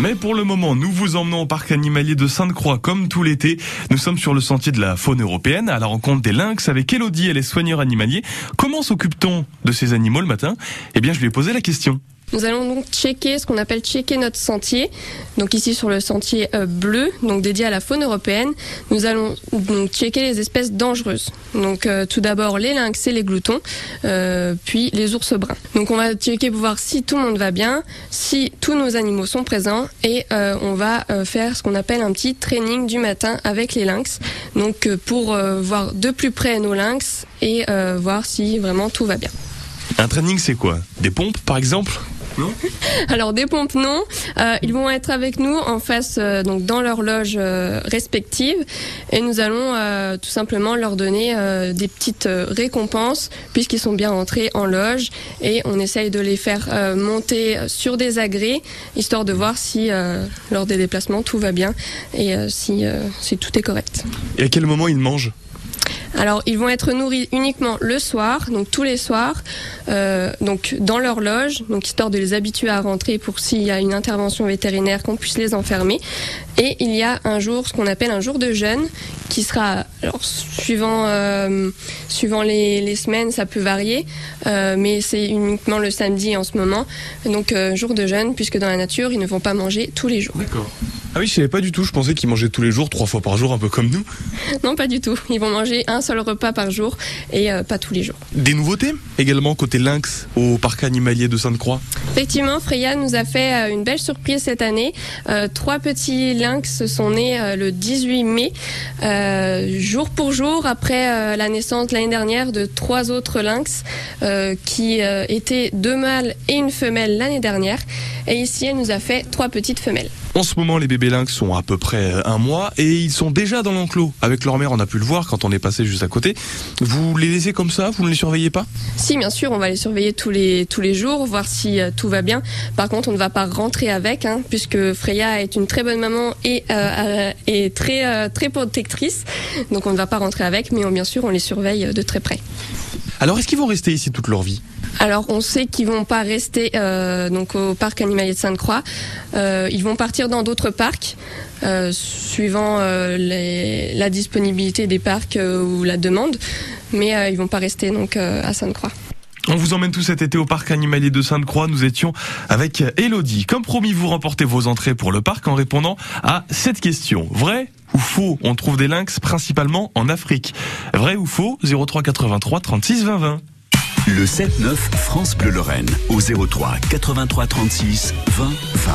Mais pour le moment, nous vous emmenons au parc animalier de Sainte-Croix comme tout l'été. Nous sommes sur le sentier de la faune européenne à la rencontre des lynx avec Elodie, elle est soigneur animalier. Comment s'occupe-t-on de ces animaux le matin? Eh bien, je lui ai posé la question. Nous allons donc checker ce qu'on appelle checker notre sentier. Donc ici sur le sentier euh, bleu, donc dédié à la faune européenne, nous allons donc checker les espèces dangereuses. Donc euh, tout d'abord les lynx et les gloutons, euh, puis les ours bruns. Donc on va checker pour voir si tout le monde va bien, si tous nos animaux sont présents et on va faire ce qu'on appelle un petit training du matin avec les lynx. Donc pour voir de plus près nos lynx et voir si vraiment tout va bien. Un training c'est quoi? Des pompes par exemple? alors des pompes non, euh, ils vont être avec nous en face euh, donc dans leur loge euh, respective et nous allons tout simplement leur donner des petites récompenses puisqu'ils sont bien entrés en loge. Et on essaye de les faire monter sur des agrès histoire de voir si lors des déplacements tout va bien et si, si tout est correct. Et à quel moment ils mangent? Alors, ils vont être nourris uniquement le soir, donc tous les soirs, euh, donc dans leur loge, donc histoire de les habituer à rentrer pour s'il y a une intervention vétérinaire qu'on puisse les enfermer. Et il y a un jour, ce qu'on appelle un jour de jeûne, qui sera, alors suivant euh, suivant les, semaines, ça peut varier, euh, mais c'est uniquement le samedi en ce moment. Donc euh, jour de jeûne, puisque dans la nature, ils ne vont pas manger tous les jours. Ah oui, je savais pas du tout. Je pensais qu'ils mangeaient tous les jours, trois fois par jour, un peu comme nous. Non, pas du tout. Ils vont manger un seul repas par jour et euh, pas tous les jours. Des nouveautés également côté lynx au parc animalier de Sainte-Croix? Effectivement, Freya nous a fait euh, une belle surprise cette année. Euh, trois petits lynx sont nés le 18 mai, jour pour jour après la naissance l'année dernière de trois autres lynx qui étaient deux mâles et une femelle l'année dernière. Et ici, elle nous a fait trois petites femelles. En ce moment, les bébés lynx sont à peu près un mois et ils sont déjà dans l'enclos. Avec leur mère, on a pu le voir quand on est passé juste à côté. Vous les laissez comme ça? Vous ne les surveillez pas? Si, bien sûr, on va les surveiller tous les, tous les jours, voir si euh, tout va bien. Par contre, on ne va pas rentrer avec, hein, puisque Freya est une très bonne maman et, euh, euh très, euh, très protectrice. Donc on ne va pas rentrer avec, mais bien sûr, on les surveille de très près. Alors, est-ce qu'ils vont rester ici toute leur vie? Alors on sait qu'ils vont pas rester euh, donc au parc animalier de Sainte-Croix. Euh, ils vont partir dans d'autres parcs. Euh, suivant la disponibilité des parcs ou la demande, mais ils vont pas rester donc à Sainte-Croix. On vous emmène tout cet été au parc animalier de Sainte-Croix. Nous étions avec Elodie. Comme promis, vous remportez vos entrées pour le parc en répondant à cette question. Vrai ou faux? On trouve des lynx principalement en Afrique. Vrai ou faux? 03 83 36 20 20. Le 7-9 France Bleu Lorraine au 03 83 36 20 20.